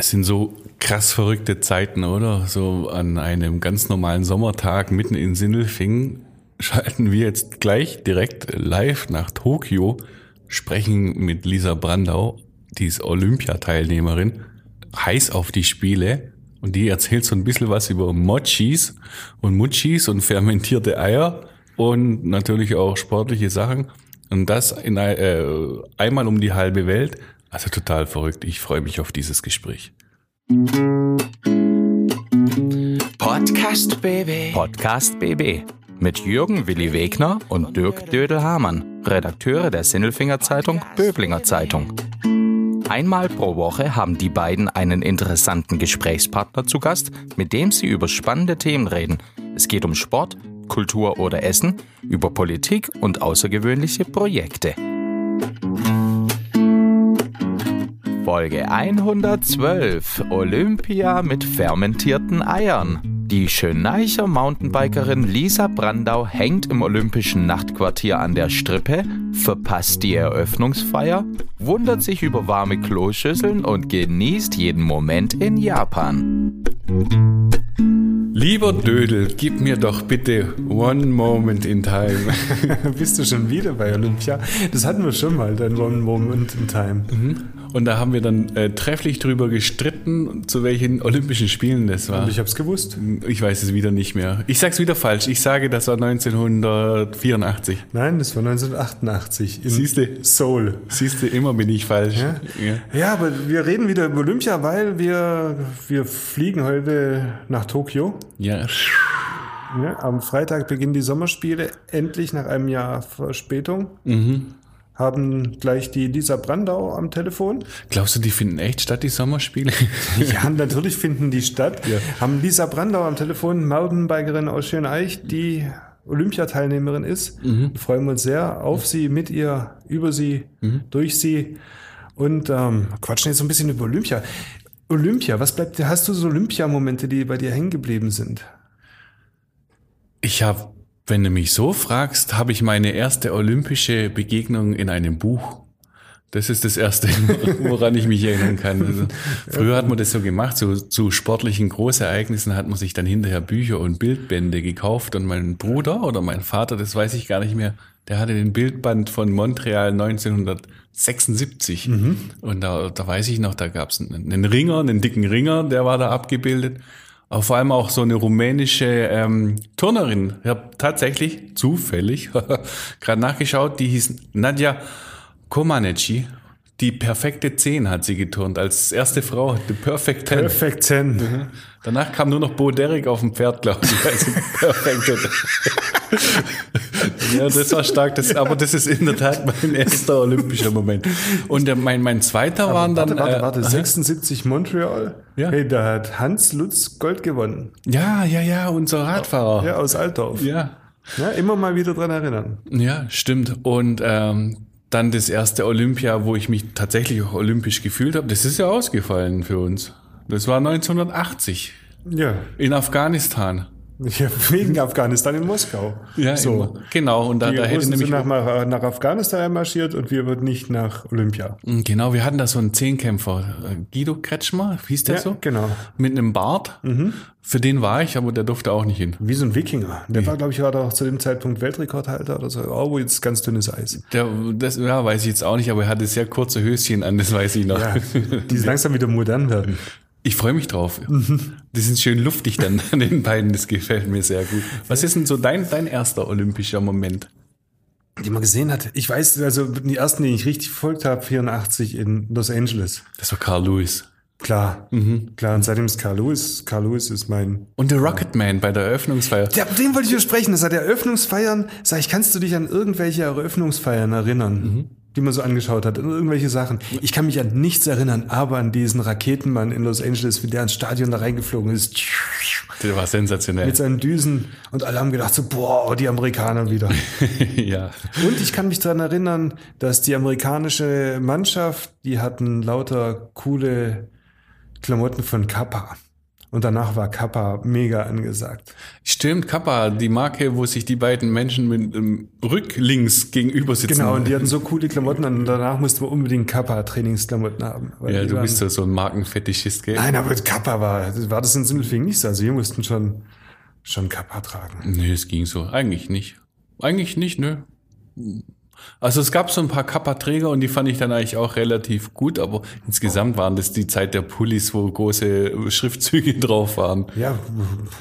Es sind so krass verrückte Zeiten, oder? So an einem ganz normalen Sommertag mitten in Sindelfingen schalten wir jetzt gleich direkt live nach Tokio, sprechen mit Lisa Brandau, die ist Olympiateilnehmerin, heiß auf die Spiele und die erzählt so ein bisschen was über Mochis und Muchis und fermentierte Eier und natürlich auch sportliche Sachen. Und das in, äh, einmal um die halbe Welt. Also total verrückt. Ich freue mich auf dieses Gespräch. Podcast BB. Podcast BB. Mit Jürgen Willi Wegner und Dirk Dödel-Hamann, Redakteure der Sinnelfinger Zeitung Böblinger Zeitung. Einmal pro Woche haben die beiden einen interessanten Gesprächspartner zu Gast, mit dem sie über spannende Themen reden. Es geht um Sport, Kultur oder Essen, über Politik und außergewöhnliche Projekte. Folge 112 Olympia mit fermentierten Eiern. Die Schöneicher Mountainbikerin Lisa Brandau hängt im Olympischen Nachtquartier an der Strippe, verpasst die Eröffnungsfeier, wundert sich über warme Kloschüsseln und genießt jeden Moment in Japan. Lieber Dödel, gib mir doch bitte One Moment in Time. Bist du schon wieder bei Olympia? Das hatten wir schon mal, dein One Moment in Time. Mhm. Und da haben wir dann äh, trefflich drüber gestritten, zu welchen Olympischen Spielen das war. Und ich habe es gewusst. Ich weiß es wieder nicht mehr. Ich sag's wieder falsch. Ich sage, das war 1984. Nein, das war 1988 in Siehste, Seoul. Siehste, immer bin ich falsch. Ja? Ja. ja, aber wir reden wieder über Olympia, weil wir, wir fliegen heute nach Tokio. ja. Ja, am Freitag beginnen die Sommerspiele, endlich nach einem Jahr Verspätung. Mhm. Haben gleich die Lisa Brandau am Telefon. Glaubst du, die finden echt statt, die Sommerspiele? Ja, natürlich finden die statt. Haben Lisa Brandau am Telefon, Mountainbikerin aus Schöneich, die Olympiateilnehmerin ist. Freuen wir uns sehr auf sie, mit ihr, über sie, durch sie. Und ähm, quatschen jetzt so ein bisschen über Olympia. Olympia, was bleibt dir? Hast du so Olympia-Momente, die bei dir hängen geblieben sind? Ich habe, wenn du mich so fragst, habe ich meine erste olympische Begegnung in einem Buch. Das ist das Erste, woran ich mich erinnern kann. Also, früher hat man das so gemacht, so zu sportlichen Großereignissen hat man sich dann hinterher Bücher und Bildbände gekauft und mein Bruder oder mein Vater, das weiß ich gar nicht mehr, der hatte den Bildband von Montreal 1976. Und da, da weiß ich noch, da gab es einen, einen Ringer, einen dicken Ringer, der war da abgebildet. Aber vor allem auch so eine rumänische ähm, Turnerin. Ich habe tatsächlich zufällig gerade nachgeschaut, die hieß Nadja Comaneci. Die perfekte 10 hat sie geturnt, als erste Frau, the perfect 10. Perfekt 10. Danach kam nur noch Bo Derek auf dem Pferd, glaube ich. Also perfekt. ja, das war stark. Das, aber das ist in der Tat mein erster olympischer Moment. Und der, mein, mein zweiter waren dann... Warte, warte, äh, warte. 76 Montreal. Ja. Hey, da hat Hans Lutz Gold gewonnen. Ja, ja, ja, unser Radfahrer. Ja, aus Altdorf. ja. Ja, immer mal wieder dran erinnern. Ja, stimmt. Und ähm, dann das erste Olympia, wo ich mich tatsächlich auch olympisch gefühlt habe, das ist ja ausgefallen für uns. Das war 1980 Ja. in Afghanistan. Ja wegen Afghanistan in Moskau. Ja, so. genau. Und da, Die da hätte Russen nämlich sind nach, nach Afghanistan marschiert und wir wurden nicht nach Olympia. genau, wir hatten da so einen Zehnkämpfer, äh, Guido Kretschmer, hieß der Ja, so? genau. Mhm. Mit einem Bart. Für den war ich, aber der durfte auch nicht hin. Wie so ein Wikinger. Der war, glaube ich, war doch zu dem Zeitpunkt Weltrekordhalter oder so. Oh, jetzt ganz dünnes Eis. Der, das ja, weiß ich jetzt auch nicht, aber er hatte sehr kurze Höschen an, das weiß ich noch. Ja, die langsam wieder modern werden. Ich freue mich drauf. Mhm. Die sind schön luftig dann an den beiden, das gefällt mir sehr gut. Was ist denn so dein, dein erster olympischer Moment? Die man gesehen hat. Ich weiß, also die ersten, die ich richtig verfolgt habe, 84 in Los Angeles. Das war Carl Lewis. Klar. Mhm. Klar, und seitdem ist Carl Lewis. Carl Lewis ist mein Und der Rocketman bei der Eröffnungsfeier. Ja, den wollte ich dir sprechen. Das hat der Eröffnungsfeiern. Sag ich, kannst du dich an irgendwelche Eröffnungsfeiern erinnern, die man so angeschaut hat? Irgendwelche Sachen. Ich kann mich an nichts erinnern, aber an diesen Raketenmann in Los Angeles, wie der ins Stadion da reingeflogen ist. Der war sensationell. Mit seinen Düsen. Und alle haben gedacht so, boah, die Amerikaner wieder. ja. Und ich kann mich daran erinnern, dass die amerikanische Mannschaft, die hatten lauter coole Klamotten von Kappa. Und danach war Kappa mega angesagt. Stimmt, Kappa, die Marke, wo sich die beiden Menschen mit ähm, rücklinks gegenüber sitzen. Genau, und die hatten so coole Klamotten an und danach mussten wir unbedingt Kappa-Trainingsklamotten haben. Ja, du waren, bist ja so ein Markenfetischist, gell? Nein, aber Kappa war, war das in Sindelfingen nicht so. Also wir mussten schon, schon Kappa tragen. Nee, es ging so. Eigentlich nicht. Eigentlich nicht, nö. Also es gab so ein paar Kappa-Träger und die fand ich dann eigentlich auch relativ gut, aber insgesamt waren das die Zeit der Pullis, wo große Schriftzüge drauf waren. Ja,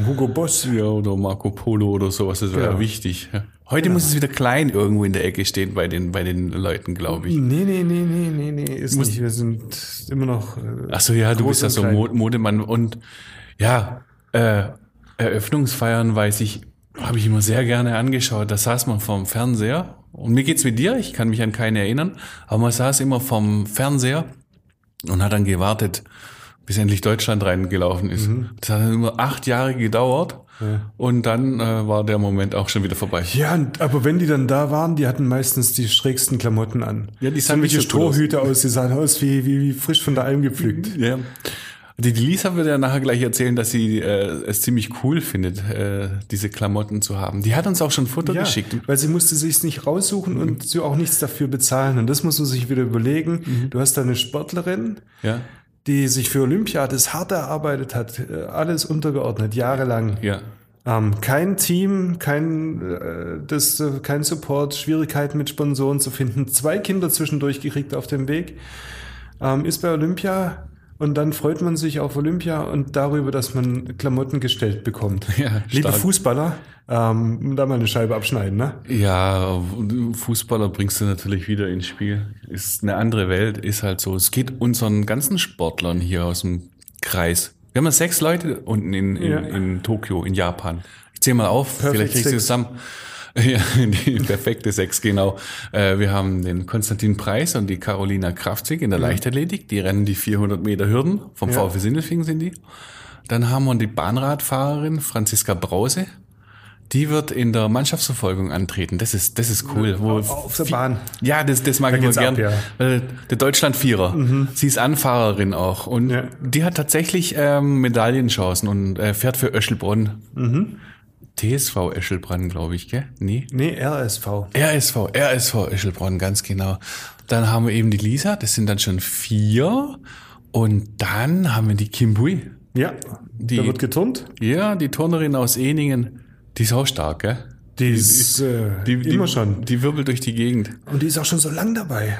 Hugo Boss. Ja, oder Marco Polo oder sowas, das war ja Genau. wichtig. Heute muss es wieder klein irgendwo in der Ecke stehen bei den, bei den Leuten, glaube ich. Nee, nee, nee, nee, nee, nee, ist nicht. Wir sind immer noch. Äh, Ach so, ja, du bist ja so klein. Mo- Modemann und ja, äh, Eröffnungsfeiern weiß ich, habe ich immer sehr gerne angeschaut. Da saß man vorm Fernseher und mir geht's mit dir, ich kann mich an keine erinnern, aber man saß immer vorm Fernseher und hat dann gewartet, bis endlich Deutschland reingelaufen ist. Das hat dann immer acht Jahre gedauert und dann äh, war der Moment auch schon wieder vorbei. Ja, aber wenn die dann da waren, die hatten meistens die schrägsten Klamotten an. Ja, die so sahen welche so cool aus. Strohhüte aus, die sahen aus wie, wie, wie frisch von der Alm gepflückt. Ja. Die, Lisa wird ja nachher gleich erzählen, dass sie äh, es ziemlich cool findet, äh, diese Klamotten zu haben. Die hat uns auch schon Foto Ja, geschickt. weil sie musste sich nicht raussuchen und sie auch nichts dafür bezahlen. Und das muss man sich wieder überlegen. Mhm. Du hast da eine Sportlerin, Ja, die sich für Olympia das hart erarbeitet hat, äh, alles untergeordnet, jahrelang. ja. Ähm, kein Team, kein, äh, das, äh, kein Support, Schwierigkeiten mit Sponsoren zu finden. Zwei Kinder zwischendurch gekriegt auf dem Weg. Ähm, ist bei Olympia und dann freut man sich auf Olympia und darüber, dass man Klamotten gestellt bekommt. Ja, Liebe stark. Fußballer, ähm, da mal eine Scheibe abschneiden, ne? Ja, Fußballer bringst du natürlich wieder ins Spiel. Ist eine andere Welt, ist halt so. Es geht unseren ganzen Sportlern hier aus dem Kreis. Wir haben ja sechs Leute unten in, in, Ja. in Tokio, in Japan. Ich zähl mal auf, Perfect vielleicht kriegst du zusammen. Ja, die perfekte Sechs, genau. Äh, Wir haben den Konstantin Preis und die Carolina Kraftzig in der Leichtathletik. Die rennen die 400 Meter Hürden. Vom Ja. VfB Sindelfingen sind die. Dann haben wir die Bahnradfahrerin Franziska Brause. Die wird in der Mannschaftsverfolgung antreten. Das ist, das ist cool. Wo Auf der Bahn. ja, das, das mag Da ich immer geht's ab, gern. ja. Der Deutschlandvierer. Sie ist Anfahrerin auch. Und Ja. die hat tatsächlich ähm, Medaillenchancen und äh, fährt für Öschelbronn. TSV Öschelbronn, glaube ich, gell? Nee. Nee, RSV. RSV, RSV Öschelbronn, ganz genau. Dann haben wir eben die Lisa, das sind dann schon vier. Und dann haben wir die Kim Bui. Ja, Die- da wird geturnt. Ja, die Turnerin aus Eningen. Die ist auch stark, gell? Die ist äh, Die, immer die, schon. Die wirbelt durch die Gegend. Und die ist auch schon so lang dabei.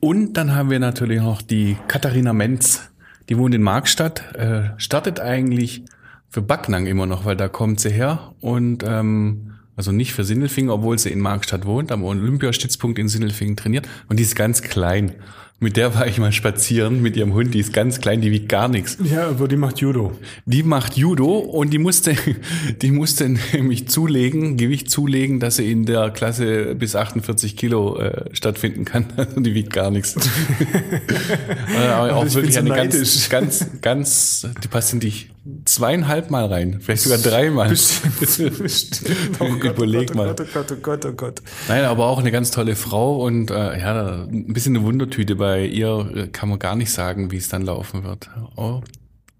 Und dann haben wir natürlich noch die Katharina Menz. Die wohnt in Markstadt, äh, startet eigentlich für Backnang immer noch, weil da kommt sie her. Und ähm, also nicht für Sindelfingen, obwohl sie in Markstadt wohnt, am Olympiastützpunkt in Sindelfingen trainiert. Und die ist ganz klein. Mit der war ich mal spazieren mit ihrem Hund, die ist ganz klein, die wiegt gar nichts. Ja, aber die macht Judo. Die macht Judo und die musste, die musste nämlich zulegen, Gewicht zulegen, dass sie in der Klasse bis 48 Kilo äh, stattfinden kann. Also die wiegt gar nichts. äh, aber auch ich bin wirklich so eine neidisch. ganz, ganz, ganz, die passt in dich zweieinhalb Mal rein, vielleicht sogar dreimal. Bestimmt, bestimmt. Oh Gott, Überleg oh Gott, mal. Oh Gott, oh Gott, oh Gott, oh Gott. Nein, aber auch eine ganz tolle Frau und äh, ja, ein bisschen eine Wundertüte. Bei ihr äh, kann man gar nicht sagen, wie es dann laufen wird. Oh,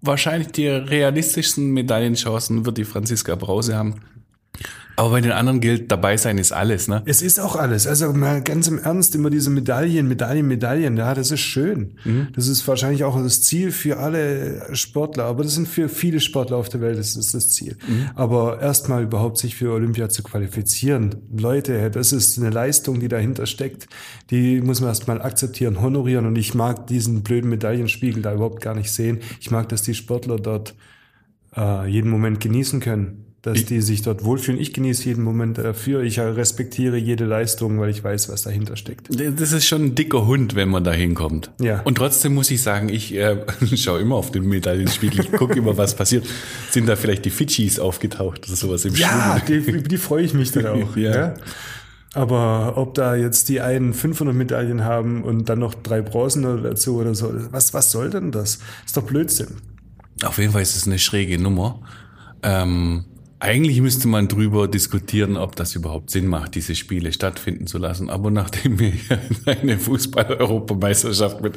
wahrscheinlich die realistischsten Medaillenchancen wird die Franziska Brause haben. Aber bei den anderen gilt, dabei sein ist alles, ne? Es ist auch alles. Also mal ganz im Ernst, immer diese Medaillen, Medaillen, Medaillen. Ja, das ist schön. Mhm. Das ist wahrscheinlich auch das Ziel für alle Sportler. Aber das sind für viele Sportler auf der Welt, das ist das Ziel. Mhm. Aber erstmal überhaupt sich für Olympia zu qualifizieren. Leute, das ist eine Leistung, die dahinter steckt. Die muss man erstmal akzeptieren, honorieren. Und ich mag diesen blöden Medaillenspiegel da überhaupt gar nicht sehen. Ich mag, dass die Sportler dort äh, jeden Moment genießen können. Dass die sich dort wohlfühlen. Ich genieße jeden Moment dafür. Ich respektiere jede Leistung, weil ich weiß, was dahinter steckt. Das ist schon ein dicker Hund, wenn man da hinkommt. Ja. Und trotzdem muss ich sagen, ich äh, schaue immer auf den Medaillenspiegel, ich gucke immer, was passiert. Sind da vielleicht die Fidschis aufgetaucht oder sowas im Ja, die, die freue ich mich dann auch. Ja. ja. Aber ob da jetzt die einen 500 Medaillen haben und dann noch drei Bronzen dazu oder so, was, was soll denn das? Ist doch Blödsinn. Auf jeden Fall ist es eine schräge Nummer. Ähm, eigentlich müsste man drüber diskutieren, ob das überhaupt Sinn macht, diese Spiele stattfinden zu lassen. Aber nachdem wir eine Fußball-Europameisterschaft mit,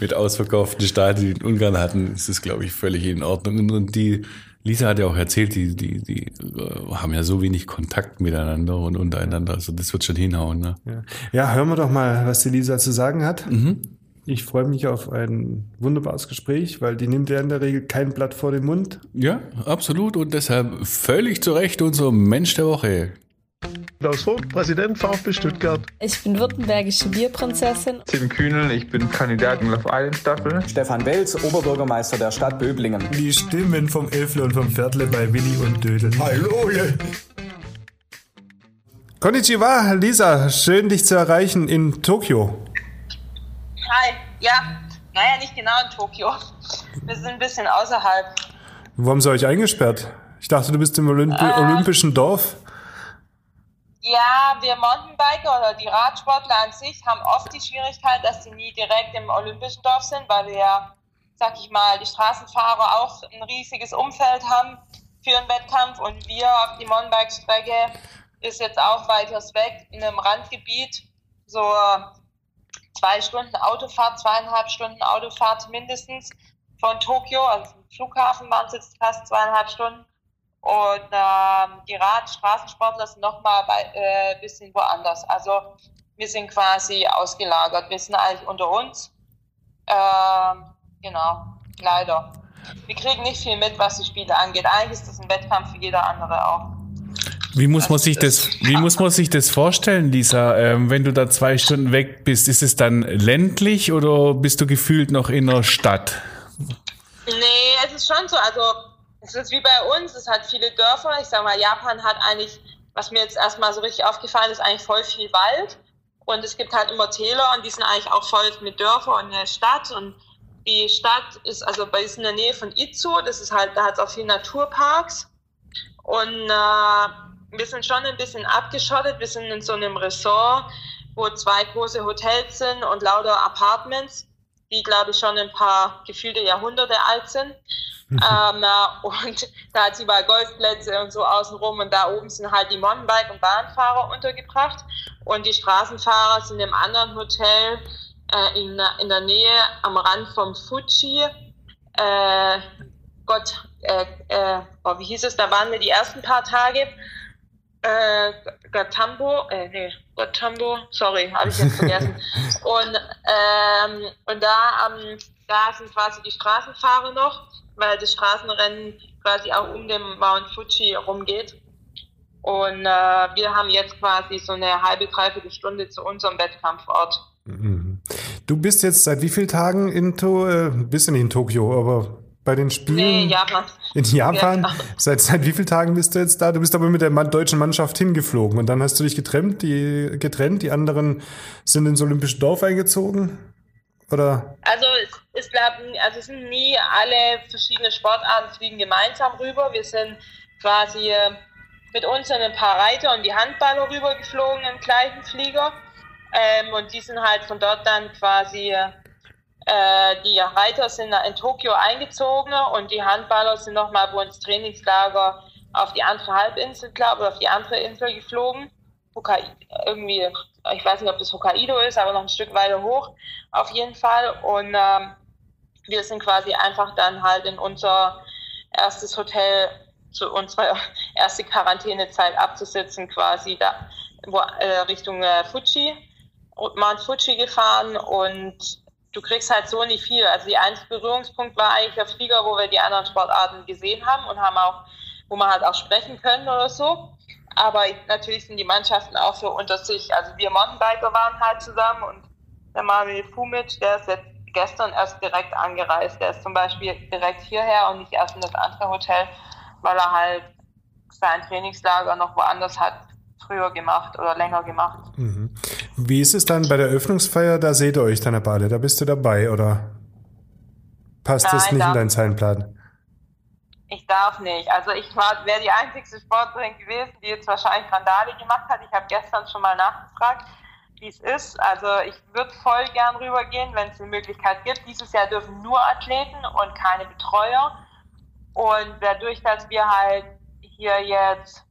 mit ausverkauften Stadien in Ungarn hatten, ist es, glaube ich, völlig in Ordnung. Und die Lisa hat ja auch erzählt, die, die, die äh, haben ja so wenig Kontakt miteinander und untereinander. Also das wird schon hinhauen. Ne? Ja. ja, hören wir doch mal, was die Lisa zu sagen hat. Mhm. Ich freue mich auf ein wunderbares Gespräch, weil die nimmt ja in der Regel kein Blatt vor den Mund. Ja, absolut. Und deshalb völlig zu Recht unser Mensch der Woche. Klaus Vogt, Präsident VfB Stuttgart. Ich bin württembergische Bierprinzessin. Tim Kühnel, ich bin Kandidat in Love Island Staffel. Stefan Welz, Oberbürgermeister der Stadt Böblingen. Die Stimmen vom Elfle und vom Viertle bei Willi und Dödel. Hallo! Konnichiwa, Lisa, schön dich zu erreichen in Tokio. Hi, ja, naja, nicht genau in Tokio. Wir sind ein bisschen außerhalb. Wo haben sie euch eingesperrt? Ich dachte, du bist im Olymp äh, Olympischen Dorf. Ja, wir Mountainbiker oder die Radsportler an sich haben oft die Schwierigkeit, dass sie nie direkt im Olympischen Dorf sind, weil wir ja, sag ich mal, die Straßenfahrer auch ein riesiges Umfeld haben für einen Wettkampf und wir auf die Mountainbike-Strecke ist jetzt auch weiters weg in einem Randgebiet, so zwei Stunden Autofahrt, zweieinhalb Stunden Autofahrt mindestens von Tokio, also vom Flughafen waren es jetzt fast zweieinhalb Stunden. Und ähm, die Rad Straßensportler sind nochmal ein äh, bisschen woanders. Also wir sind quasi ausgelagert. Wir sind eigentlich unter uns. Ähm, genau, leider. Wir kriegen nicht viel mit, was die Spiele angeht. Eigentlich ist das ein Wettkampf wie jeder andere auch. Wie muss man sich das, wie muss man sich das vorstellen, Lisa? Ähm, wenn du da zwei Stunden weg bist, ist es dann ländlich oder bist du gefühlt noch in der Stadt? Nee, es ist schon so. Also, es ist wie bei uns. Es hat viele Dörfer. Ich sag mal, Japan hat eigentlich, was mir jetzt erstmal so richtig aufgefallen ist, eigentlich voll viel Wald. Und es gibt halt immer Täler und die sind eigentlich auch voll mit Dörfern und der Stadt. Und die Stadt ist also bei in der Nähe von Itzu. Das ist halt, da hat es auch viele Naturparks. Und äh, wir sind schon ein bisschen abgeschottet. Wir sind in so einem Ressort, wo zwei große Hotels sind und lauter Apartments, die, glaube ich, schon ein paar gefühlte Jahrhunderte alt sind. Mhm. Ähm, äh, und da hat sie überall Golfplätze und so außenrum und da oben sind halt die Mountainbike- und Bahnfahrer untergebracht und die Straßenfahrer sind im anderen Hotel äh, in, in der Nähe am Rand vom Fuji. Äh, Gott, äh, äh, oh, wie hieß es, da waren wir die ersten paar Tage äh, Gatambo, äh, nee, Gatambo, sorry, habe ich jetzt vergessen. und, ähm, und da, ähm, da sind quasi die Straßenfahrer noch, weil das Straßenrennen quasi auch um den Mount Fuji rumgeht. Und äh, wir haben jetzt quasi so eine halbe, dreiviertel Stunde zu unserem Wettkampfort. Mhm. Du bist jetzt seit wie vielen Tagen in, to äh, bist du nicht in Tokio, aber bei den Spielen? Nee, Japan. In Japan? Ja. Seit, seit wie vielen Tagen bist du jetzt da? Du bist aber mit der deutschen Mannschaft hingeflogen und dann hast du dich getrennt, die, getrennt, die anderen sind ins Olympische Dorf eingezogen? Oder? Also es, es, bleiben, also es sind nie alle verschiedene Sportarten fliegen gemeinsam rüber. Wir sind quasi äh, mit uns sind ein paar Reiter und die Handballer rübergeflogen im gleichen Flieger. Ähm, und die sind halt von dort dann quasi äh, die Reiter sind in Tokio eingezogen und die Handballer sind nochmal wo ins Trainingslager auf die andere Halbinsel, glaube ich, auf die andere Insel geflogen. Hokkaido, irgendwie, ich weiß nicht, ob das Hokkaido ist, aber noch ein Stück weiter hoch auf jeden Fall. Und ähm, wir sind quasi einfach dann halt in unser erstes Hotel zu unserer erste Quarantänezeit abzusitzen, quasi da wo, äh, Richtung äh, Fuji, Mount Fuji gefahren und du kriegst halt so nicht viel. Also der einzige Berührungspunkt war eigentlich der Flieger, wo wir die anderen Sportarten gesehen haben und haben auch, wo man halt auch sprechen können oder so. Aber natürlich sind die Mannschaften auch so unter sich. Also wir Mountainbiker waren halt zusammen und der Manuel Fumic, der ist jetzt gestern erst direkt angereist. Der ist zum Beispiel direkt hierher und nicht erst in das andere Hotel, weil er halt sein Trainingslager noch woanders hat früher gemacht oder länger gemacht. Mhm. Wie ist es dann bei der Öffnungsfeier? Da seht ihr euch dann aber alle. Da bist du dabei oder passt Nein, das nicht in deinen Zeitplan? Ich darf nicht. Also ich wäre die einzigste Sportlerin gewesen, die jetzt wahrscheinlich Randale gemacht hat. Ich habe gestern schon mal nachgefragt, wie es ist. Also ich würde voll gern rübergehen, wenn es eine Möglichkeit gibt. Dieses Jahr dürfen nur Athleten und keine Betreuer. Und dadurch, dass wir halt hier jetzt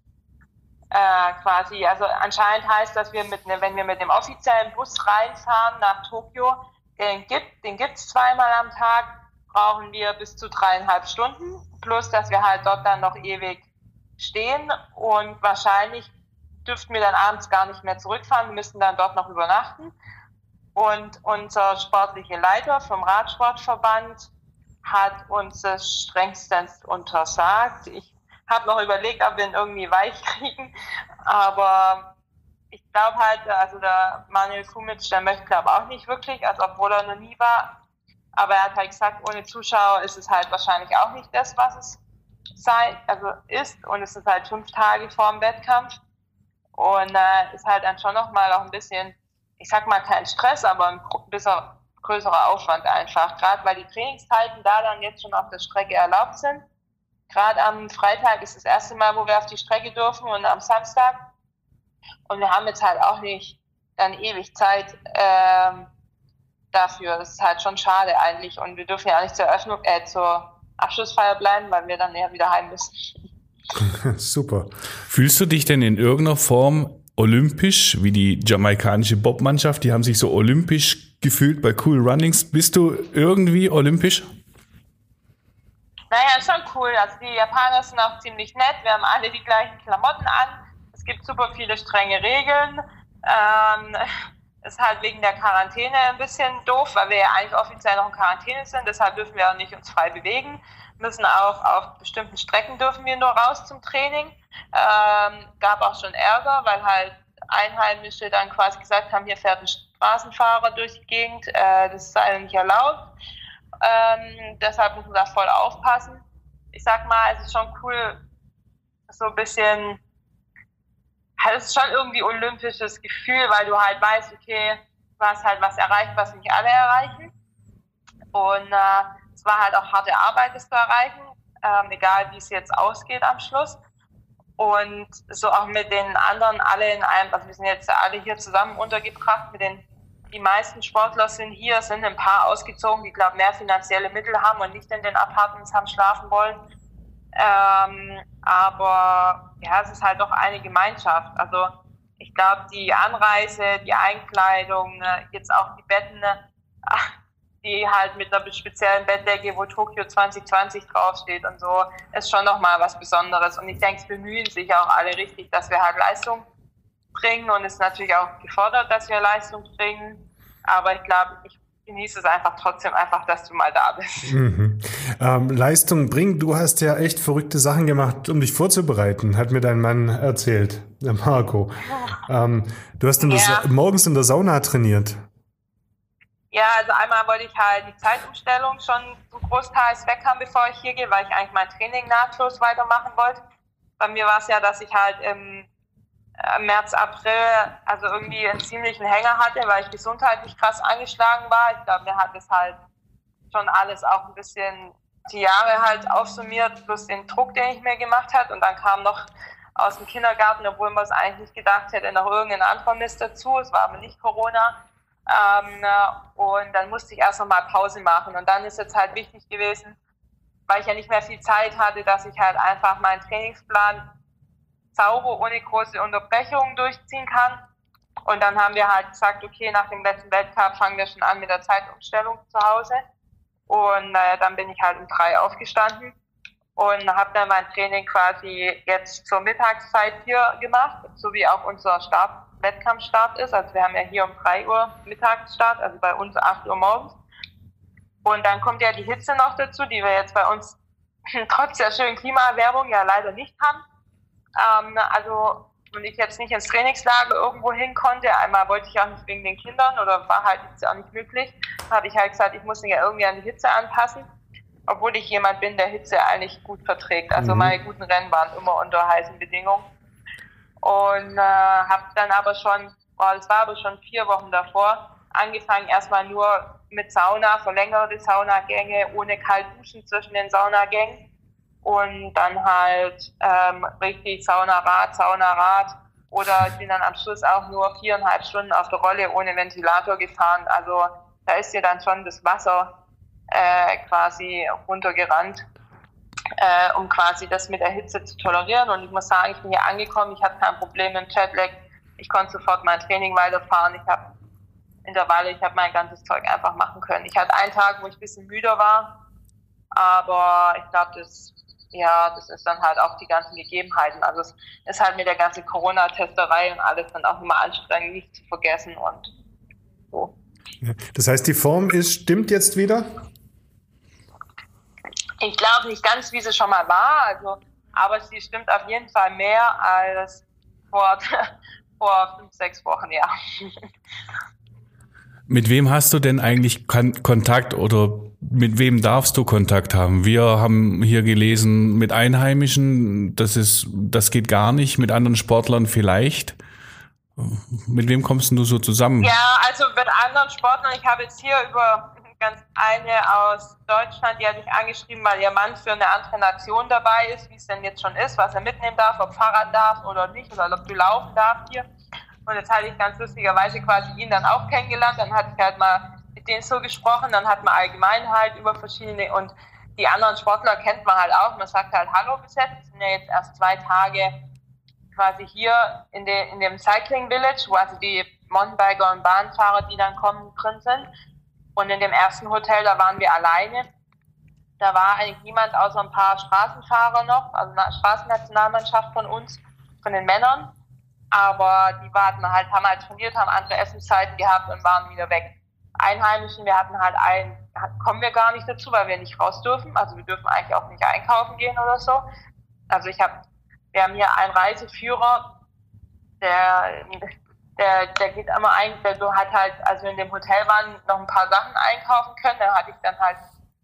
äh, quasi, also anscheinend heißt, dass wir mit, ne, wenn wir mit dem offiziellen Bus reinfahren nach Tokio, den gibt, den gibt's zweimal am Tag, brauchen wir bis zu dreieinhalb Stunden, plus dass wir halt dort dann noch ewig stehen und wahrscheinlich dürften wir dann abends gar nicht mehr zurückfahren, wir müssten dann dort noch übernachten. Und unser sportlicher Leiter vom Radsportverband hat uns das strengstens untersagt. Ich habe noch überlegt, ob wir ihn irgendwie weich kriegen, aber ich glaube halt, also der Manuel Kumitsch, der möchte glaube auch nicht wirklich, also obwohl er noch nie war, aber er hat halt gesagt, ohne Zuschauer ist es halt wahrscheinlich auch nicht das, was es sei, also ist. Und es ist halt fünf Tage vor dem Wettkampf. Und äh, ist halt dann schon nochmal auch ein bisschen, ich sag mal kein Stress, aber ein bisschen größerer Aufwand einfach, gerade weil die Trainingszeiten da dann jetzt schon auf der Strecke erlaubt sind Gerade am Freitag ist das erste Mal, wo wir auf die Strecke dürfen und am Samstag. Und wir haben jetzt halt auch nicht dann ewig Zeit ähm, dafür. Das ist halt schon schade eigentlich. Und wir dürfen ja auch nicht zur Eröffnung, äh, zur Abschlussfeier bleiben, weil wir dann eher wieder heim müssen. Super. Fühlst du dich denn in irgendeiner Form olympisch, wie die jamaikanische Bobmannschaft? Die haben sich so olympisch gefühlt bei Cool Runnings. Bist du irgendwie olympisch? Ist cool. Also die Japaner sind auch ziemlich nett. Wir haben alle die gleichen Klamotten an. Es gibt super viele strenge Regeln. Ähm, ist halt wegen der Quarantäne ein bisschen doof, weil wir ja eigentlich offiziell noch in Quarantäne sind. Deshalb dürfen wir auch nicht uns frei bewegen. Müssen auch auf bestimmten Strecken dürfen wir nur raus zum Training. Ähm, gab auch schon Ärger, weil halt Einheimische dann quasi gesagt haben, hier fährt ein Straßenfahrer durch die Gegend, äh, das sei nicht erlaubt. Ähm, deshalb müssen wir da voll aufpassen. Ich sag mal, es ist schon cool, so ein bisschen, es ist schon irgendwie olympisches Gefühl, weil du halt weißt, okay, du hast halt was erreicht, was nicht alle erreichen. Und äh, es war halt auch harte Arbeit, das zu erreichen, ähm, egal wie es jetzt ausgeht am Schluss. Und so auch mit den anderen alle in einem, also wir sind jetzt alle hier zusammen untergebracht mit den die meisten Sportler sind hier, sind ein paar ausgezogen, die, glaube mehr finanzielle Mittel haben und nicht in den Apartments haben schlafen wollen. Ähm, aber ja, es ist halt doch eine Gemeinschaft. Also ich glaube, die Anreise, die Einkleidung, äh, jetzt auch die Betten, äh, die halt mit einer speziellen Bettdecke, wo Tokio 2020 draufsteht und so, ist schon nochmal was Besonderes. Und ich denke, es bemühen sich auch alle richtig, dass wir halt Leistung bringen und es ist natürlich auch gefordert, dass wir Leistung bringen. Aber ich glaube, ich genieße es einfach trotzdem einfach, dass du mal da bist. Mhm. Ähm, Leistung bringen, du hast ja echt verrückte Sachen gemacht, um dich vorzubereiten, hat mir dein Mann erzählt, der Marco. Ähm, du hast in ja. morgens in der Sauna trainiert. Ja, also einmal wollte ich halt die Zeitumstellung schon so großteils weg haben, bevor ich hier gehe, weil ich eigentlich mein Training nahtlos weitermachen wollte. Bei mir war es ja, dass ich halt im äh, März, April also irgendwie einen ziemlichen Hänger hatte, weil ich gesundheitlich krass angeschlagen war. Ich glaube, mir hat es halt schon alles auch ein bisschen die Jahre halt aufsummiert, plus den Druck, den ich mir gemacht hat. Und dann kam noch aus dem Kindergarten, obwohl man es eigentlich nicht gedacht hätte, noch irgendein anderer Mist dazu. Es war aber nicht Corona. Ähm, und dann musste ich erst noch mal Pause machen. Und dann ist jetzt halt wichtig gewesen, weil ich ja nicht mehr viel Zeit hatte, dass ich halt einfach meinen Trainingsplan sauber, ohne große Unterbrechungen durchziehen kann. Und dann haben wir halt gesagt, okay, nach dem letzten Weltcup fangen wir schon an mit der Zeitumstellung zu Hause. Und äh, dann bin ich halt um drei aufgestanden und habe dann mein Training quasi jetzt zur Mittagszeit hier gemacht, so wie auch unser Start, Wettkampfstart ist. Also wir haben ja hier um drei Uhr Mittagsstart, also bei uns acht Uhr morgens. Und dann kommt ja die Hitze noch dazu, die wir jetzt bei uns trotz der schönen Klimaerwärmung ja leider nicht haben. Ähm, also, wenn ich jetzt nicht ins Trainingslager irgendwo hin konnte, einmal wollte ich auch nicht wegen den Kindern oder war halt jetzt auch nicht möglich, habe ich halt gesagt, ich muss mich ja irgendwie an die Hitze anpassen, obwohl ich jemand bin, der Hitze eigentlich gut verträgt. Also mhm. meine guten Rennen waren immer unter heißen Bedingungen. Und äh, habe dann aber schon, oh, das war aber schon vier Wochen davor, angefangen erstmal nur mit Sauna, verlängerte Saunagänge, ohne kalt duschen zwischen den Saunagängen und dann halt ähm, richtig Saunarad, Saunarad oder ich bin dann am Schluss auch nur viereinhalb Stunden auf der Rolle ohne Ventilator gefahren. Also da ist dir dann schon das Wasser äh, quasi runtergerannt. äh, um quasi das mit der Hitze zu tolerieren. Und ich muss sagen, ich bin hier angekommen, ich hatte kein Problem mit dem Jetlag. Ich konnte sofort mein Training weiterfahren. Ich habe Intervalle, ich habe mein ganzes Zeug einfach machen können. Ich hatte einen Tag, wo ich ein bisschen müder war, aber ich glaube, das, ja, das ist dann halt auch die ganzen Gegebenheiten. Also es ist halt mit der ganzen Corona-Testerei und alles dann auch immer anstrengend, nicht zu vergessen und so. Das heißt, die Form ist, stimmt jetzt wieder? Ich glaube nicht ganz, wie sie schon mal war, also, aber sie stimmt auf jeden Fall mehr als vor, vor fünf, sechs Wochen, ja. Mit wem hast du denn eigentlich Kontakt oder mit wem darfst du Kontakt haben? Wir haben hier gelesen, mit Einheimischen, das ist, das geht gar nicht, mit anderen Sportlern vielleicht. Mit wem kommst du so zusammen? Ja, also mit anderen Sportlern. Ich habe jetzt hier über ganz eine aus Deutschland, die hat mich angeschrieben, weil ihr Mann für eine andere Nation dabei ist, wie es denn jetzt schon ist, was er mitnehmen darf, ob Fahrrad darf oder nicht, oder ob du laufen darf hier. Und jetzt hatte ich ganz lustigerweise quasi ihn dann auch kennengelernt. Dann hatte ich halt mal mit denen so gesprochen. Dann hat man allgemein halt über verschiedene und die anderen Sportler kennt man halt auch. Man sagt halt Hallo bis jetzt. Wir sind ja jetzt erst zwei Tage quasi hier in, de, in dem Cycling Village, wo also die Mountainbiker und Bahnfahrer, die dann kommen, drin sind. Und in dem ersten Hotel, da waren wir alleine. Da war eigentlich niemand außer ein paar Straßenfahrer noch, also eine Straßennationalmannschaft von uns, von den Männern aber die warten halt, haben halt trainiert, haben andere Essenszeiten gehabt und waren wieder weg. Einheimischen, wir hatten halt ein, kommen wir gar nicht dazu, weil wir nicht raus dürfen. Also wir dürfen eigentlich auch nicht einkaufen gehen oder so. Also ich habe, wir haben hier einen Reiseführer, der, der, der geht immer ein, der so hat halt, also in dem Hotel waren, noch ein paar Sachen einkaufen können. Da hatte ich dann halt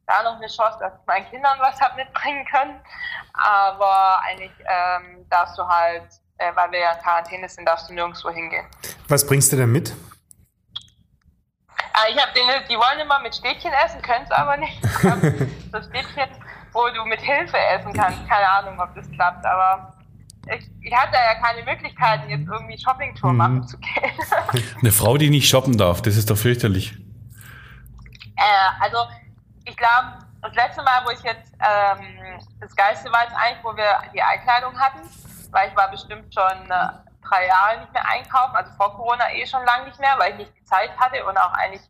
da noch eine Chance, dass ich meinen Kindern was habe mitbringen können. Aber eigentlich ähm, darfst du halt äh, weil wir ja in Quarantäne sind, darfst du nirgendwo hingehen. Was bringst du denn mit? Ah, ich habe denen, die wollen immer mit Stäbchen essen, können es aber nicht. so Stäbchen, wo du mit Hilfe essen kannst. Keine Ahnung, ob das klappt, aber ich, ich hatte ja keine Möglichkeiten, jetzt irgendwie Shoppingtour mhm. machen zu gehen. Eine Frau, die nicht shoppen darf, das ist doch fürchterlich. Äh, also, ich glaube, das letzte Mal, wo ich jetzt, ähm, das Geilste war jetzt eigentlich, wo wir die Einkleidung hatten weil ich war bestimmt schon äh, drei Jahre nicht mehr einkaufen, also vor Corona eh schon lange nicht mehr, weil ich nicht die Zeit hatte und auch eigentlich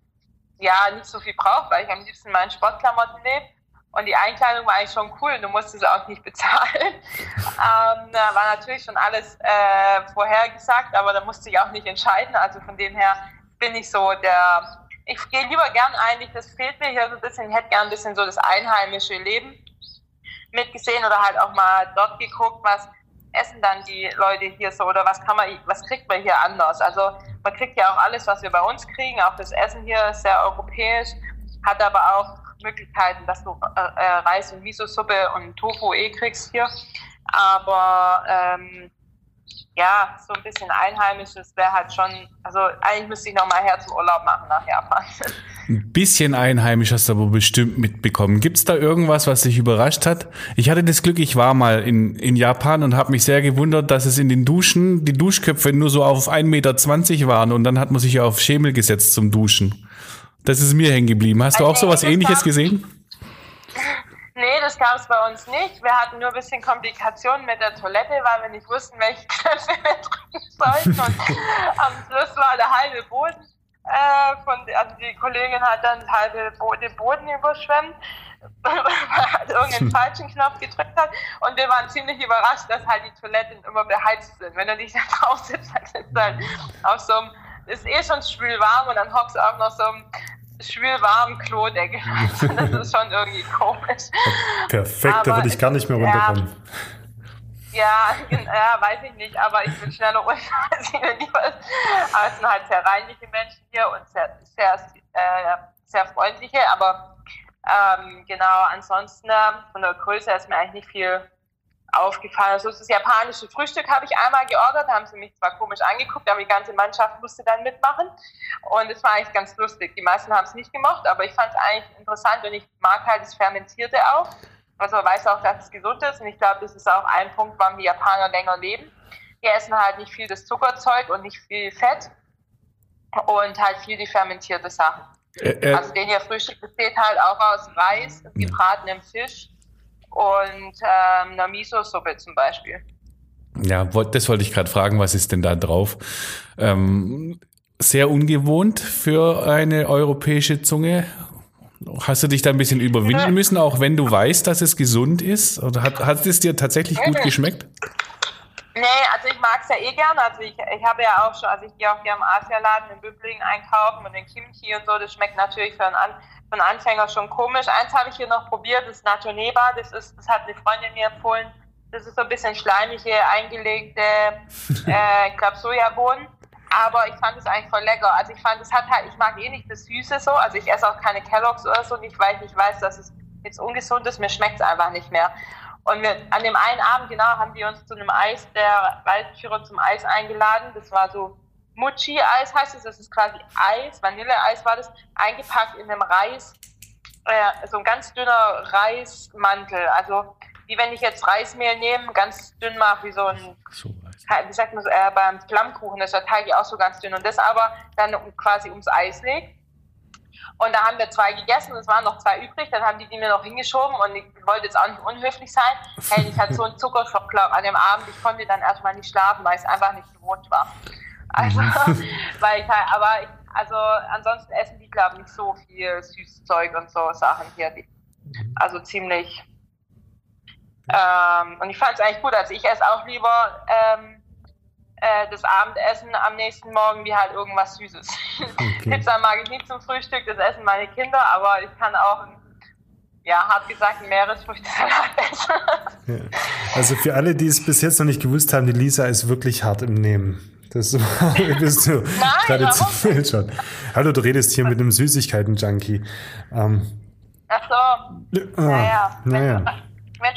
ja nicht so viel brauche, weil ich am liebsten meinen Sportklamotten lebe. Und die Einkleidung war eigentlich schon cool, du musstest auch nicht bezahlen. ähm, war natürlich schon alles äh, vorhergesagt, aber da musste ich auch nicht entscheiden. Also von dem her bin ich so der, ich gehe lieber gern eigentlich, das fehlt mir hier so ein bisschen, ich hätte gern ein bisschen so das einheimische Leben mitgesehen oder halt auch mal dort geguckt, was essen dann die Leute hier so oder was kann man, was kriegt man hier anders? Also man kriegt ja auch alles, was wir bei uns kriegen, auch das Essen hier ist sehr europäisch, hat aber auch Möglichkeiten, dass du äh, äh Reis und Miso-Suppe und Tofu eh kriegst hier. Aber ähm, ja, so ein bisschen Einheimisches wäre halt schon, also eigentlich müsste ich nochmal her zum Urlaub machen nach Japan. Ein bisschen einheimisch hast du aber bestimmt mitbekommen. Gibt es da irgendwas, was dich überrascht hat? Ich hatte das Glück, ich war mal in, in Japan und habe mich sehr gewundert, dass es in den Duschen, die Duschköpfe nur so auf 1,20 Meter waren und dann hat man sich auf Schemel gesetzt zum Duschen. Das ist mir hängen geblieben. Hast du auch so was ähnliches gesehen? Nee, das gab es bei uns nicht. Wir hatten nur ein bisschen Komplikationen mit der Toilette, weil wir nicht wussten, welche Knöpfe wir drücken sollten. Und am Schluss war der halbe Boden äh, von, also die Kollegin hat dann halbe Bo den Boden überschwemmt, weil halt irgendeinen falschen Knopf gedrückt hat. Und wir waren ziemlich überrascht, dass halt die Toiletten immer beheizt sind. Wenn du dich da drauf sitzt, dann ist halt auf so einem, ist eh schon schwül warm und dann hockst du auch noch so einem schwülwarmen Klodeckel. das ist schon irgendwie komisch. Perfekt, aber da würde ich gar nicht mehr runterkommen. Ja, ja, weiß ich nicht, aber ich bin schneller runter als ich lieber Aber es sind halt sehr reinliche Menschen hier und sehr, sehr, äh, sehr freundliche, aber ähm, genau, ansonsten äh, von der Größe ist mir eigentlich nicht viel aufgefallen. Also das japanische Frühstück habe ich einmal geordert, haben sie mich zwar komisch angeguckt, aber die ganze Mannschaft musste dann mitmachen. Und es war eigentlich ganz lustig. Die meisten haben es nicht gemocht, aber ich fand es eigentlich interessant und ich mag halt das Fermentierte auch. Also man weiß auch, dass es gesund ist und ich glaube, das ist auch ein Punkt, warum die Japaner länger leben. Die essen halt nicht viel das Zuckerzeug und nicht viel Fett und halt viel die fermentierte Sachen. Äh, äh, also den hier Frühstück besteht halt auch aus Reis, gebratenem Fisch, und ähm, einer Miso-Suppe zum Beispiel. Ja, das wollte ich gerade fragen, was ist denn da drauf? Ähm, sehr ungewohnt für eine europäische Zunge. Hast du dich da ein bisschen überwinden müssen, auch wenn du weißt, dass es gesund ist? Oder hat, hat es dir tatsächlich gut geschmeckt? Nee, also ich mag es ja eh gerne. Also ich, ich habe ja auch schon, also ich gehe auch gerne im Asialaden in Böblingen einkaufen und den Kimchi und so. Das schmeckt natürlich für einen, Einen Anfänger schon komisch. Eins habe ich hier noch probiert, das ist Neba. Das, ist, das hat eine Freundin mir empfohlen. Das ist so ein bisschen schleimige, eingelegte, äh, ich glaube, Sojabohnen. Aber ich fand es eigentlich voll lecker. Also ich fand, es hat halt, ich mag eh nicht das Süße so. Also ich esse auch keine Kelloggs oder so, nicht weil ich nicht weiß, dass es jetzt ungesund ist. Mir schmeckt es einfach nicht mehr. Und wir, an dem einen Abend, genau, haben die uns zu einem Eis, der Waldführer zum Eis eingeladen. Das war so Mucci-Eis heißt es. Das ist quasi Eis, Vanilleeis war das, eingepackt in einem Reis, äh, so ein ganz dünner Reismantel. Also wie wenn ich jetzt Reismehl nehme, ganz dünn mache, wie so ein, so, wie sagt man so, äh, beim Flammkuchen, das ist der Teig auch so ganz dünn. Und das aber dann quasi ums Eis legt. Und da haben wir zwei gegessen, es waren noch zwei übrig, dann haben die die mir noch hingeschoben und ich wollte jetzt auch nicht unhöflich sein. Hey, ich hatte so einen Zuckerschock, an dem Abend, ich konnte dann erstmal nicht schlafen, weil ich es einfach nicht gewohnt war. Also, mhm. weil ich halt, aber ich, also ansonsten essen die, glaube ich, nicht so viel süßes Zeug und so Sachen hier. Mhm. Also ziemlich ähm, und ich fand es eigentlich gut. Also ich esse auch lieber ähm, äh, das Abendessen am nächsten Morgen wie halt irgendwas Süßes. Okay. Pizza mag ich nicht zum Frühstück, das essen meine Kinder, aber ich kann auch, ja, hart gesagt, Meeresfrüchtesalat essen. Ja. Also für alle, die es bis jetzt noch nicht gewusst haben, die Lisa ist wirklich hart im Nehmen. Das bist du Nein, traditionell schon. Hallo, du redest hier mit einem Süßigkeiten-Junkie. Ähm, Ach so. Naja. naja. Wenn,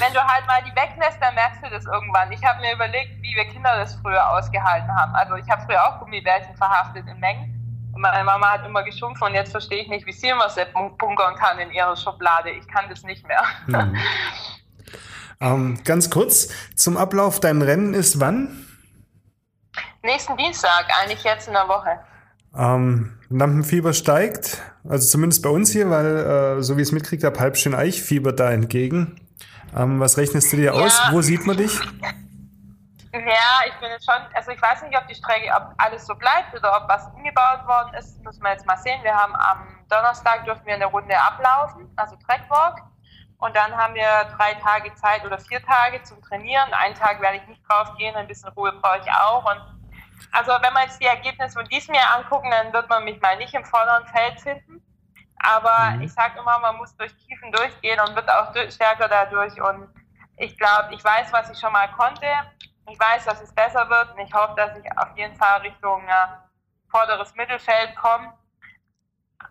wenn du halt mal die weglässt, dann merkst du das irgendwann. Ich habe mir überlegt, wie wir Kinder das früher ausgehalten haben. Also ich habe früher auch Gummibärchen verhaftet in Mengen. Und meine Mama hat immer geschumpft und jetzt verstehe ich nicht, wie sie immer bunkern kann in ihrer Schublade. Ich kann das nicht mehr. Hm. ähm, ganz kurz zum Ablauf. Dein Rennen ist wann? Nächsten Dienstag, eigentlich jetzt in der Woche. Ähm, Lampenfieber steigt, also zumindest bei uns hier, weil äh, so wie ich es mitkriege, habe halb schön Eichfieber da entgegen. Ähm, was rechnest du dir ja. aus? Wo sieht man dich? Ja, ich bin jetzt schon, also ich weiß nicht, ob die Strecke, ob alles so bleibt oder ob was umgebaut worden ist, müssen wir jetzt mal sehen. Wir haben am Donnerstag dürfen wir eine Runde ablaufen, also Trackwalk. Und dann haben wir drei Tage Zeit oder vier Tage zum Trainieren. Einen Tag werde ich nicht drauf gehen, ein bisschen Ruhe brauche ich auch. Und also wenn man jetzt die Ergebnisse von diesem Jahr angucken, dann wird man mich mal nicht im vorderen Feld finden. Aber mhm. ich sage immer, man muss durch Tiefen durchgehen und wird auch stärker dadurch. Und ich glaube, ich weiß, was ich schon mal konnte. Ich weiß, dass es besser wird und ich hoffe, dass ich auf jeden Fall Richtung äh, vorderes Mittelfeld komme.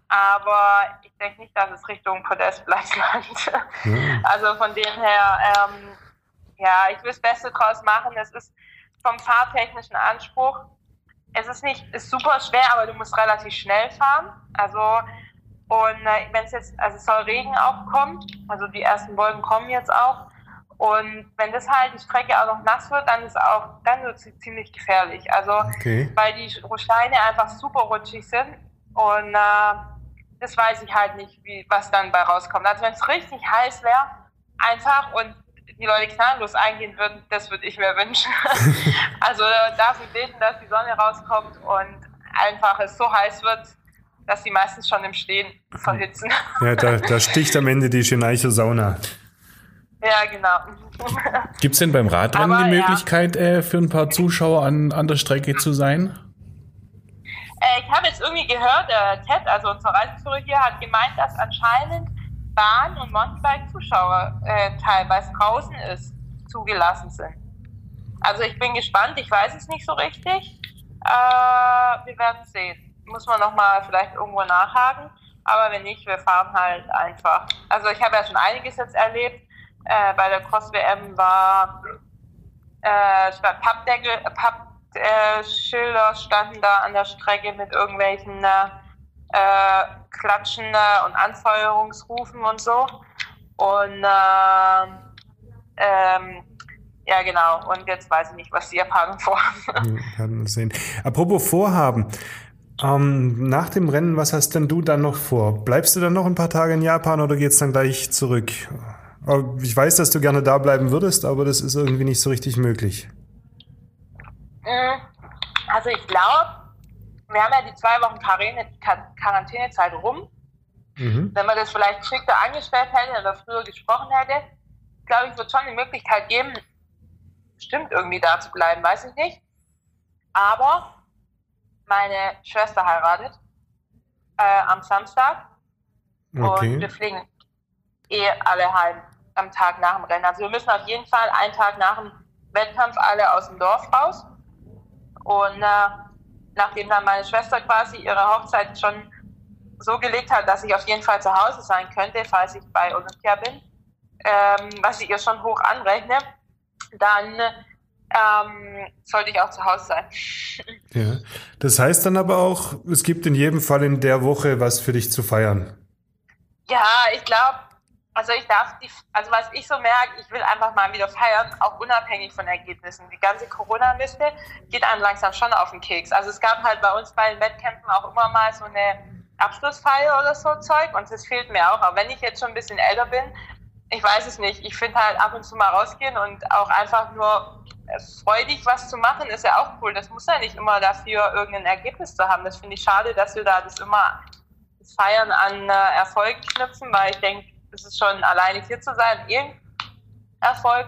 Aber ich denke nicht, dass es Richtung Podestplatz landet. Mhm. Also von dem her, ähm, ja, ich will das Beste draus machen. Es ist vom fahrtechnischen Anspruch, es ist nicht, ist super schwer, aber du musst relativ schnell fahren. Also und äh, wenn es jetzt, also es soll Regen auch kommen, also die ersten Wolken kommen jetzt auch. Und wenn das halt die Strecke auch noch nass wird, dann ist auch, dann wird es ziemlich gefährlich. Also okay. weil die Steine einfach super rutschig sind und äh, das weiß ich halt nicht, wie was dann bei rauskommt. Also wenn es richtig heiß wäre, einfach und die Leute knalllos eingehen würden, das würde ich mir wünschen. also dafür beten, dass die Sonne rauskommt und einfach es so heiß wird, dass sie meistens schon im Stehen verhitzen. Ja, da, da sticht am Ende die Cheneiche Sauna. Ja, genau. Gibt es denn beim Radrennen Aber, die Möglichkeit, ja. äh, für ein paar Zuschauer an, an der Strecke zu sein? Äh, ich habe jetzt irgendwie gehört, der Ted, also unser Reiseführer hier, hat gemeint, dass anscheinend Bahn- und Mountainbike-Zuschauer äh, teilweise draußen ist, zugelassen sind. Also ich bin gespannt, ich weiß es nicht so richtig. Äh, wir werden sehen muss man nochmal vielleicht irgendwo nachhaken. Aber wenn nicht, wir fahren halt einfach. Also ich habe ja schon einiges jetzt erlebt. Äh, bei der Cross-WM war äh, Pappdeckel, Pappschilder äh, standen da an der Strecke mit irgendwelchen äh, Klatschen und Anfeuerungsrufen und so. Und äh, ähm, ja, genau. Und jetzt weiß ich nicht, was die Japaner vorhaben. Hm, sehen. Apropos Vorhaben. Ähm, nach dem Rennen, was hast denn du dann noch vor? Bleibst du dann noch ein paar Tage in Japan oder geht's dann gleich zurück? Ich weiß, dass du gerne da bleiben würdest, aber das ist irgendwie nicht so richtig möglich. Mm, also ich glaube, wir haben ja die zwei Wochen Quarantänezeit rum. Mhm. Wenn man das vielleicht geschickter angestellt hätte oder früher gesprochen hätte, glaube ich, wird schon die Möglichkeit geben, bestimmt irgendwie da zu bleiben, weiß ich nicht. Aber meine Schwester heiratet äh, am Samstag okay. und wir fliegen eh alle heim am Tag nach dem Rennen. Also wir müssen auf jeden Fall einen Tag nach dem Wettkampf alle aus dem Dorf raus. Und äh, nachdem dann meine Schwester quasi ihre Hochzeit schon so gelegt hat, dass ich auf jeden Fall zu Hause sein könnte, falls ich bei Olympia bin, ähm, was ich ihr schon hoch anrechne, dann ähm, sollte ich auch zu Hause sein. Ja. Das heißt dann aber auch, es gibt in jedem Fall in der Woche was für dich zu feiern. Ja, ich glaube, also ich darf die, also was ich so merke, ich will einfach mal wieder feiern, auch unabhängig von Ergebnissen. Die ganze Corona-Liste geht einem langsam schon auf den Keks. Also es gab halt bei uns bei den Wettkämpfen auch immer mal so eine Abschlussfeier oder so Zeug und das fehlt mir auch. Auch wenn ich jetzt schon ein bisschen älter bin, ich weiß es nicht. Ich finde halt ab und zu mal rausgehen und auch einfach nur freudig was zu machen, ist ja auch cool. Das muss ja nicht immer dafür irgendein Ergebnis zu haben. Das finde ich schade, dass wir da das immer das Feiern an äh, Erfolg knüpfen, weil ich denke, es ist schon alleine hier zu sein, irgendein Erfolg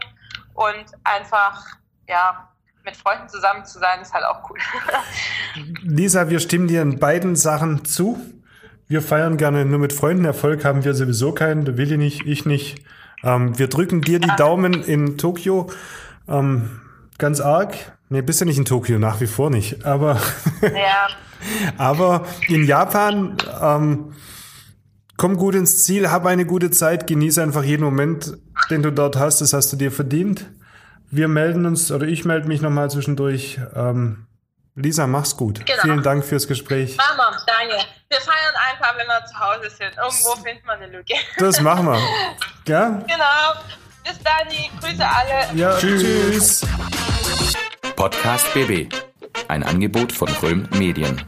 und einfach, ja, mit Freunden zusammen zu sein, ist halt auch cool. Lisa, wir stimmen dir in beiden Sachen zu. Wir feiern gerne nur mit Freunden. Erfolg haben wir sowieso keinen. Da will ich nicht, ich nicht. Ähm, wir drücken dir die Daumen in Tokio. Ähm, ganz arg. Nee, bist ja nicht in Tokio, nach wie vor nicht. Aber, ja. aber in Japan, ähm, komm gut ins Ziel, hab eine gute Zeit, genieße einfach jeden Moment, den du dort hast. Das hast du dir verdient. Wir melden uns, oder ich melde mich nochmal zwischendurch. Ähm, Lisa, mach's gut. Genau. Vielen Dank fürs Gespräch. Mama, danke. Wir feiern einfach, wenn wir zu Hause sind. Irgendwo findet man eine Lücke. Das machen wir. Ja? Genau. Bis dann, Grüße alle. Ja, tschüss. Podcast BB. Ein Angebot von Röhm Medien.